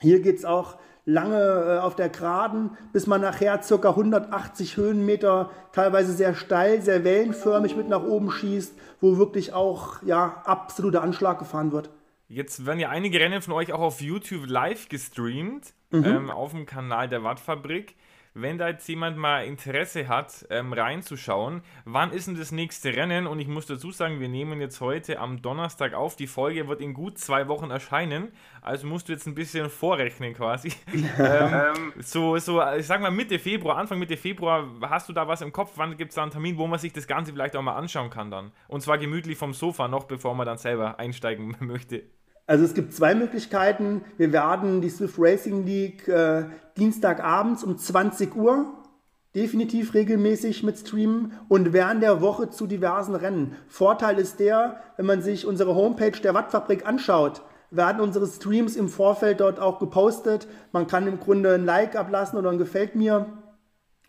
Hier geht es auch lange äh, auf der Geraden, bis man nachher ca. 180 Höhenmeter, teilweise sehr steil, sehr wellenförmig mit nach oben schießt, wo wirklich auch ja, absoluter Anschlag gefahren wird.
Jetzt werden ja einige Rennen von euch auch auf YouTube live gestreamt, mhm. ähm, auf dem Kanal der Wattfabrik wenn da jetzt jemand mal Interesse hat, ähm, reinzuschauen, wann ist denn das nächste Rennen? Und ich muss dazu sagen, wir nehmen jetzt heute am Donnerstag auf. Die Folge wird in gut zwei Wochen erscheinen. Also musst du jetzt ein bisschen vorrechnen quasi. ähm, so, so, ich sag mal Mitte Februar, Anfang Mitte Februar, hast du da was im Kopf? Wann gibt es da einen Termin, wo man sich das Ganze vielleicht auch mal anschauen kann dann? Und zwar gemütlich vom Sofa noch, bevor man dann selber einsteigen möchte.
Also es gibt zwei Möglichkeiten. Wir werden die Swift Racing League äh, Dienstagabends um 20 Uhr definitiv regelmäßig mit streamen und während der Woche zu diversen Rennen. Vorteil ist der, wenn man sich unsere Homepage der Wattfabrik anschaut, werden unsere Streams im Vorfeld dort auch gepostet. Man kann im Grunde ein Like ablassen oder ein Gefällt mir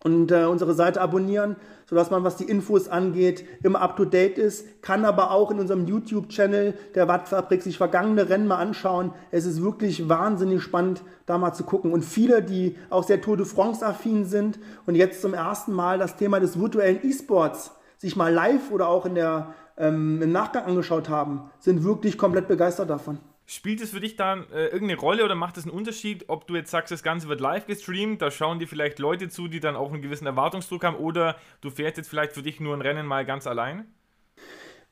und äh, unsere Seite abonnieren, sodass man, was die Infos angeht, immer up to date ist. Kann aber auch in unserem YouTube-Channel der Wattfabrik sich vergangene Rennen mal anschauen. Es ist wirklich wahnsinnig spannend, da mal zu gucken. Und viele, die auch sehr Tour de France-affin sind und jetzt zum ersten Mal das Thema des virtuellen E-Sports sich mal live oder auch in der, ähm, im Nachgang angeschaut haben, sind wirklich komplett begeistert davon.
Spielt es für dich dann äh, irgendeine Rolle oder macht es einen Unterschied, ob du jetzt sagst, das Ganze wird live gestreamt, da schauen dir vielleicht Leute zu, die dann auch einen gewissen Erwartungsdruck haben, oder du fährst jetzt vielleicht für dich nur ein Rennen mal ganz allein?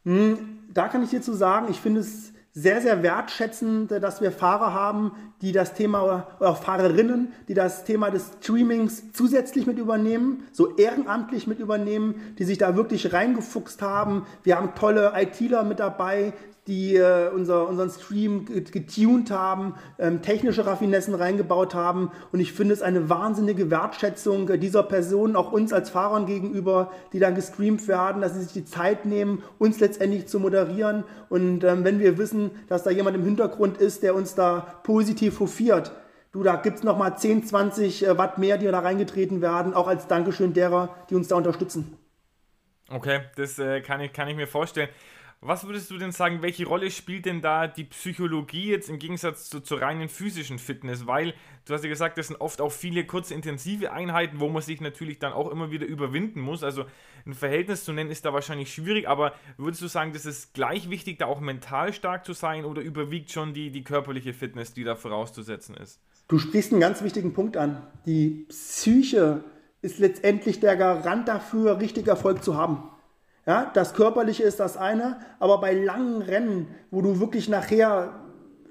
Hm, da kann ich dir zu sagen, ich finde es sehr, sehr wertschätzend, dass wir Fahrer haben, die das Thema, oder Fahrerinnen, die das Thema des Streamings zusätzlich mit übernehmen, so ehrenamtlich mit übernehmen, die sich da wirklich reingefuchst haben. Wir haben tolle ITler mit dabei, die äh, unser, unseren Stream getuned haben, ähm, technische Raffinessen reingebaut haben. Und ich finde es eine wahnsinnige Wertschätzung äh, dieser Personen, auch uns als Fahrern gegenüber, die dann gestreamt werden, dass sie sich die Zeit nehmen, uns letztendlich zu moderieren. Und ähm, wenn wir wissen, dass da jemand im Hintergrund ist, der uns da positiv hofiert, du, da gibt es nochmal 10, 20 äh, Watt mehr, die da reingetreten werden, auch als Dankeschön derer, die uns da unterstützen.
Okay, das äh, kann, ich, kann ich mir vorstellen. Was würdest du denn sagen, welche Rolle spielt denn da die Psychologie jetzt im Gegensatz zu, zur reinen physischen Fitness? Weil du hast ja gesagt, das sind oft auch viele kurze intensive Einheiten, wo man sich natürlich dann auch immer wieder überwinden muss. Also ein Verhältnis zu nennen ist da wahrscheinlich schwierig, aber würdest du sagen, das ist gleich wichtig, da auch mental stark zu sein oder überwiegt schon die, die körperliche Fitness, die da vorauszusetzen ist?
Du sprichst einen ganz wichtigen Punkt an. Die Psyche ist letztendlich der Garant dafür, richtig Erfolg zu haben. Ja, das Körperliche ist das eine, aber bei langen Rennen, wo du wirklich nachher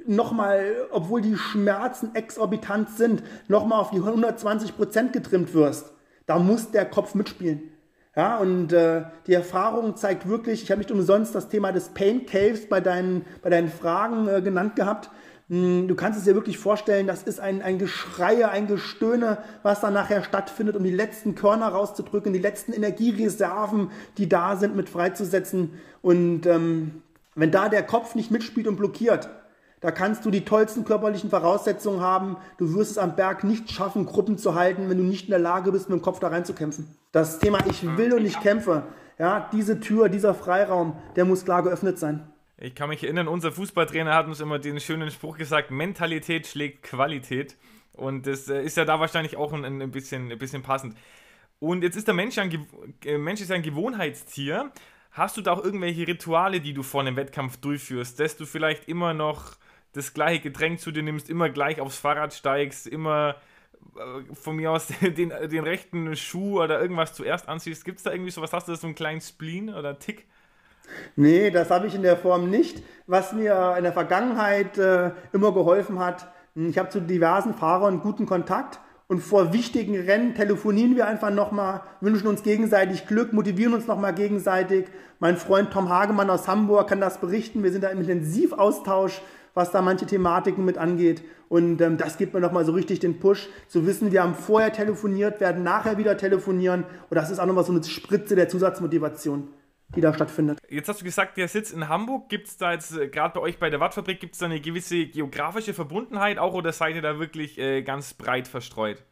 nochmal, obwohl die Schmerzen exorbitant sind, nochmal auf die 120 Prozent getrimmt wirst, da muss der Kopf mitspielen. Ja, und äh, die Erfahrung zeigt wirklich, ich habe nicht umsonst das Thema des Pain Caves bei deinen, bei deinen Fragen äh, genannt gehabt. Hm, du kannst es dir wirklich vorstellen, das ist ein, ein Geschreie, ein Gestöhne, was dann nachher stattfindet, um die letzten Körner rauszudrücken, die letzten Energiereserven, die da sind, mit freizusetzen. Und ähm, wenn da der Kopf nicht mitspielt und blockiert, da kannst du die tollsten körperlichen Voraussetzungen haben. Du wirst es am Berg nicht schaffen, Gruppen zu halten, wenn du nicht in der Lage bist, mit dem Kopf da reinzukämpfen. Das Thema Ich will und ich kämpfe, ja, diese Tür, dieser Freiraum, der muss klar geöffnet sein.
Ich kann mich erinnern, unser Fußballtrainer hat uns immer den schönen Spruch gesagt: Mentalität schlägt Qualität. Und das äh, ist ja da wahrscheinlich auch ein, ein, bisschen, ein bisschen passend. Und jetzt ist der Mensch ein, äh, Mensch ist ein Gewohnheitstier. Hast du da auch irgendwelche Rituale, die du vor einem Wettkampf durchführst, dass du vielleicht immer noch das gleiche Getränk zu dir nimmst, immer gleich aufs Fahrrad steigst, immer äh, von mir aus den, den rechten Schuh oder irgendwas zuerst anziehst? Gibt es da irgendwie sowas? Hast du da so einen kleinen Spleen oder Tick?
Nee, das habe ich in der Form nicht. Was mir in der Vergangenheit äh, immer geholfen hat, Ich habe zu diversen Fahrern guten Kontakt und vor wichtigen Rennen telefonieren wir einfach nochmal, wünschen uns gegenseitig Glück, motivieren uns nochmal gegenseitig. Mein Freund Tom Hagemann aus Hamburg kann das berichten. Wir sind da im Intensivaustausch, was da manche Thematiken mit angeht. Und ähm, das gibt mir nochmal so richtig den Push, zu wissen, wir haben vorher telefoniert, werden nachher wieder telefonieren. Und das ist auch nochmal so eine Spritze der Zusatzmotivation die da stattfindet.
Jetzt hast du gesagt, der sitzt in Hamburg. Gibt es da jetzt, äh, gerade bei euch bei der Wattfabrik, gibt es da eine gewisse geografische Verbundenheit auch oder seid ihr da wirklich äh, ganz breit verstreut?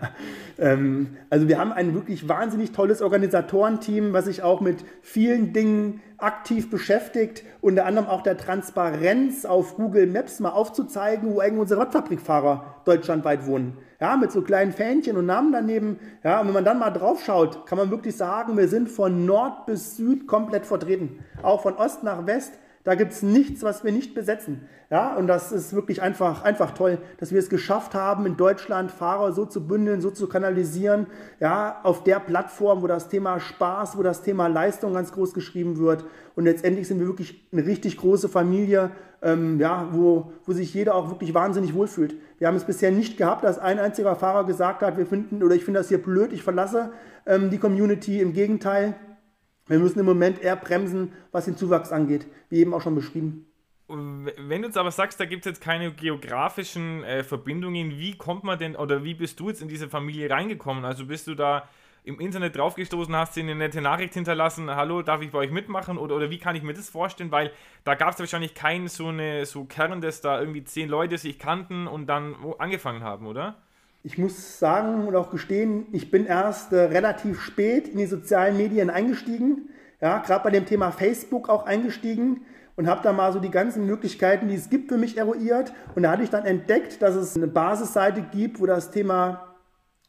ähm, also wir haben ein wirklich wahnsinnig tolles Organisatorenteam, was sich auch mit vielen Dingen aktiv beschäftigt, unter anderem auch der Transparenz auf Google Maps mal aufzuzeigen, wo eigentlich unsere Radfabrikfahrer deutschlandweit wohnen. Ja, mit so kleinen Fähnchen und Namen daneben. Ja, und wenn man dann mal drauf schaut, kann man wirklich sagen, wir sind von Nord bis Süd komplett vertreten. Auch von Ost nach West da gibt es nichts, was wir nicht besetzen. Ja, und das ist wirklich einfach, einfach toll, dass wir es geschafft haben, in Deutschland Fahrer so zu bündeln, so zu kanalisieren, ja, auf der Plattform, wo das Thema Spaß, wo das Thema Leistung ganz groß geschrieben wird. Und letztendlich sind wir wirklich eine richtig große Familie, ähm, ja, wo, wo sich jeder auch wirklich wahnsinnig wohlfühlt. Wir haben es bisher nicht gehabt, dass ein einziger Fahrer gesagt hat, wir finden, oder ich finde das hier blöd, ich verlasse ähm, die Community. Im Gegenteil, wir müssen im Moment eher bremsen, was den Zuwachs angeht, wie eben auch schon beschrieben.
Wenn du jetzt aber sagst, da gibt es jetzt keine geografischen äh, Verbindungen, wie kommt man denn oder wie bist du jetzt in diese Familie reingekommen? Also bist du da im Internet draufgestoßen, hast dir eine nette Nachricht hinterlassen, hallo, darf ich bei euch mitmachen oder, oder wie kann ich mir das vorstellen? Weil da gab es wahrscheinlich keinen so, so Kern, dass da irgendwie zehn Leute sich kannten und dann angefangen haben, oder?
Ich muss sagen und auch gestehen, ich bin erst äh, relativ spät in die sozialen Medien eingestiegen. Ja, gerade bei dem Thema Facebook auch eingestiegen und habe da mal so die ganzen Möglichkeiten, die es gibt, für mich eruiert. Und da hatte ich dann entdeckt, dass es eine Basisseite gibt, wo das Thema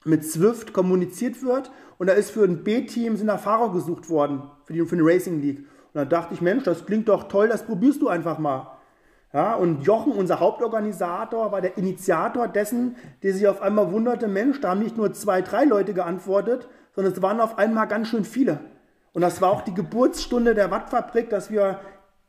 mit Swift kommuniziert wird. Und da ist für ein B-Team sind da Fahrer gesucht worden für die, für die Racing League. Und dann dachte ich, Mensch, das klingt doch toll, das probierst du einfach mal. Ja, und Jochen, unser Hauptorganisator, war der Initiator dessen, der sich auf einmal wunderte, Mensch, da haben nicht nur zwei, drei Leute geantwortet, sondern es waren auf einmal ganz schön viele. Und das war auch die Geburtsstunde der Wattfabrik, dass wir,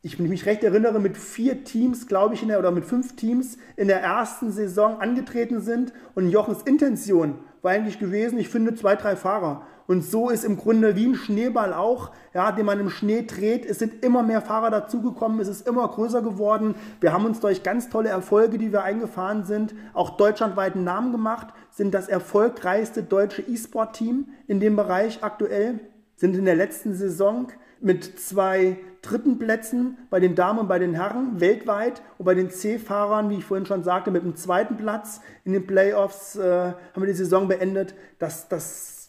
ich mich recht erinnere, mit vier Teams, glaube ich, in der, oder mit fünf Teams in der ersten Saison angetreten sind. Und Jochens Intention war eigentlich gewesen, ich finde zwei, drei Fahrer. Und so ist im Grunde wie ein Schneeball auch, ja, den man im Schnee dreht. Es sind immer mehr Fahrer dazugekommen, es ist immer größer geworden. Wir haben uns durch ganz tolle Erfolge, die wir eingefahren sind, auch deutschlandweit einen Namen gemacht, sind das erfolgreichste deutsche E-Sport-Team in dem Bereich aktuell, sind in der letzten Saison mit zwei dritten Plätzen bei den Damen und bei den Herren weltweit und bei den C-Fahrern, wie ich vorhin schon sagte, mit dem zweiten Platz in den Playoffs äh, haben wir die Saison beendet. Das, das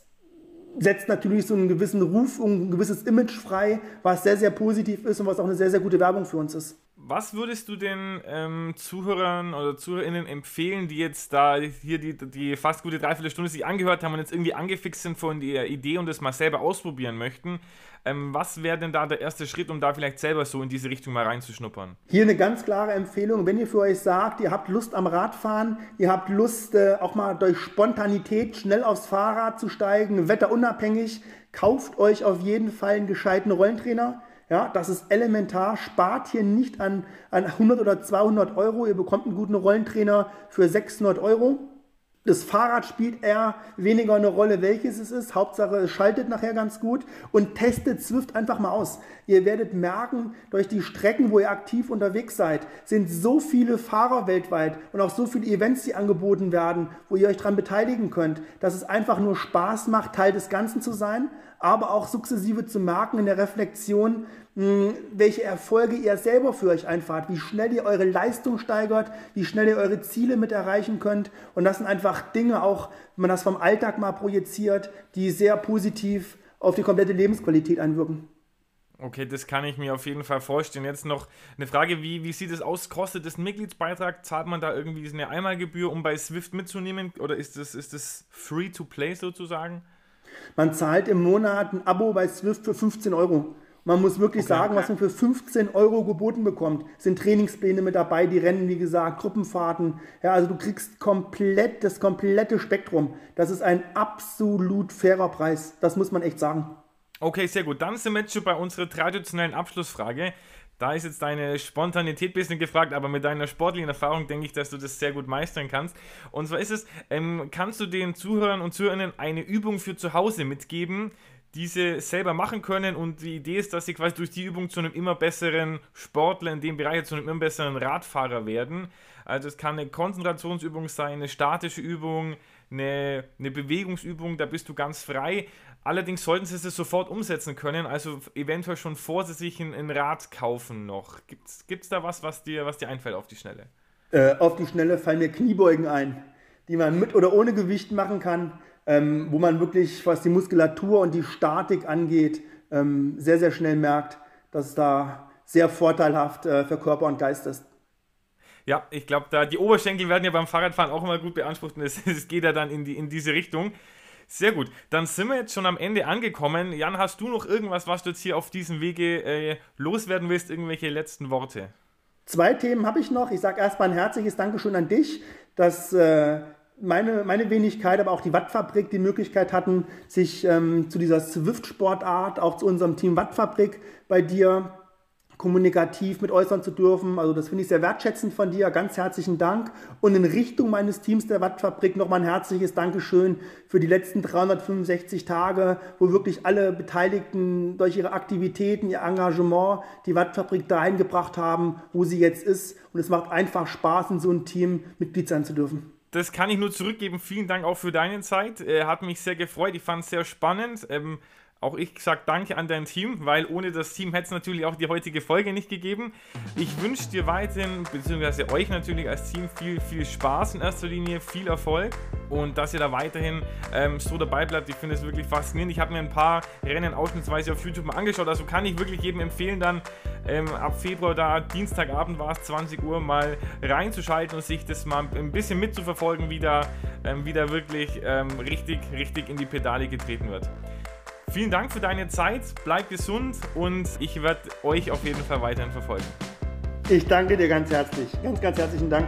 setzt natürlich so einen gewissen Ruf und ein gewisses Image frei, was sehr, sehr positiv ist und was auch eine sehr, sehr gute Werbung für uns ist.
Was würdest du den ähm, Zuhörern oder Zuhörerinnen empfehlen, die jetzt da hier die, die fast gute Dreiviertelstunde sich angehört haben und jetzt irgendwie angefixt sind von der Idee und das mal selber ausprobieren möchten? Ähm, was wäre denn da der erste Schritt, um da vielleicht selber so in diese Richtung mal reinzuschnuppern?
Hier eine ganz klare Empfehlung, wenn ihr für euch sagt, ihr habt Lust am Radfahren, ihr habt Lust äh, auch mal durch Spontanität schnell aufs Fahrrad zu steigen, wetterunabhängig, kauft euch auf jeden Fall einen gescheiten Rollentrainer ja, das ist elementar. Spart hier nicht an, an 100 oder 200 Euro. Ihr bekommt einen guten Rollentrainer für 600 Euro. Das Fahrrad spielt eher weniger eine Rolle, welches es ist. Hauptsache, es schaltet nachher ganz gut und testet Swift einfach mal aus. Ihr werdet merken, durch die Strecken, wo ihr aktiv unterwegs seid, sind so viele Fahrer weltweit und auch so viele Events, die angeboten werden, wo ihr euch daran beteiligen könnt, dass es einfach nur Spaß macht, Teil des Ganzen zu sein, aber auch sukzessive zu merken in der Reflexion, welche Erfolge ihr selber für euch einfahrt, wie schnell ihr eure Leistung steigert, wie schnell ihr eure Ziele mit erreichen könnt. Und das sind einfach Dinge, auch wenn man das vom Alltag mal projiziert, die sehr positiv auf die komplette Lebensqualität einwirken.
Okay, das kann ich mir auf jeden Fall vorstellen. Jetzt noch eine Frage, wie, wie sieht es aus? Kostet das ein Mitgliedsbeitrag? Zahlt man da irgendwie eine Einmalgebühr, um bei Swift mitzunehmen? Oder ist das, ist das free to play sozusagen?
Man zahlt im Monat ein Abo bei Swift für 15 Euro. Man muss wirklich okay. sagen, was man für 15 Euro geboten bekommt. Sind Trainingspläne mit dabei, die Rennen, wie gesagt, Gruppenfahrten. Ja, also du kriegst komplett das komplette Spektrum. Das ist ein absolut fairer Preis. Das muss man echt sagen.
Okay, sehr gut. Dann sind wir jetzt schon bei unserer traditionellen Abschlussfrage. Da ist jetzt deine Spontanität ein bisschen gefragt, aber mit deiner sportlichen Erfahrung denke ich, dass du das sehr gut meistern kannst. Und zwar ist es, ähm, kannst du den Zuhörern und Zuhörern eine Übung für zu Hause mitgeben, die sie selber machen können und die Idee ist, dass sie quasi durch die Übung zu einem immer besseren Sportler in dem Bereich, zu einem immer besseren Radfahrer werden. Also es kann eine Konzentrationsübung sein, eine statische Übung, eine, eine Bewegungsübung, da bist du ganz frei. Allerdings sollten sie es sofort umsetzen können, also eventuell schon vor sie sich ein, ein Rad kaufen noch. Gibt es da was, was dir, was dir einfällt auf die Schnelle?
Äh, auf die Schnelle fallen mir Kniebeugen ein, die man mit oder ohne Gewicht machen kann, ähm, wo man wirklich, was die Muskulatur und die Statik angeht, ähm, sehr, sehr schnell merkt, dass es da sehr vorteilhaft äh, für Körper und Geist ist.
Ja, ich glaube, da die Oberschenkel werden ja beim Fahrradfahren auch immer gut beansprucht und es, es geht ja dann in, die, in diese Richtung. Sehr gut, dann sind wir jetzt schon am Ende angekommen. Jan, hast du noch irgendwas, was du jetzt hier auf diesem Wege äh, loswerden willst? Irgendwelche letzten Worte?
Zwei Themen habe ich noch. Ich sage erstmal ein herzliches Dankeschön an dich, dass äh, meine, meine Wenigkeit, aber auch die Wattfabrik die Möglichkeit hatten, sich ähm, zu dieser Swift-Sportart, auch zu unserem Team Wattfabrik bei dir kommunikativ mit äußern zu dürfen. Also das finde ich sehr wertschätzend von dir. Ganz herzlichen Dank. Und in Richtung meines Teams der Wattfabrik nochmal ein herzliches Dankeschön für die letzten 365 Tage, wo wirklich alle Beteiligten durch ihre Aktivitäten, ihr Engagement die Wattfabrik dahin gebracht haben, wo sie jetzt ist. Und es macht einfach Spaß, in so einem Team Mitglied sein zu dürfen.
Das kann ich nur zurückgeben. Vielen Dank auch für deine Zeit. Äh, hat mich sehr gefreut. Ich fand es sehr spannend. Ähm, auch ich sage Danke an dein Team, weil ohne das Team hätte es natürlich auch die heutige Folge nicht gegeben. Ich wünsche dir weiterhin, beziehungsweise euch natürlich als Team viel, viel Spaß in erster Linie, viel Erfolg und dass ihr da weiterhin ähm, so dabei bleibt. Ich finde es wirklich faszinierend. Ich habe mir ein paar Rennen ausschnittsweise auf YouTube mal angeschaut, also kann ich wirklich jedem empfehlen, dann ähm, ab Februar da, Dienstagabend war es, 20 Uhr, mal reinzuschalten und sich das mal ein bisschen mitzuverfolgen, wie da, ähm, wie da wirklich ähm, richtig, richtig in die Pedale getreten wird. Vielen Dank für deine Zeit, bleib gesund und ich werde euch auf jeden Fall weiterhin verfolgen.
Ich danke dir ganz herzlich. Ganz, ganz herzlichen Dank.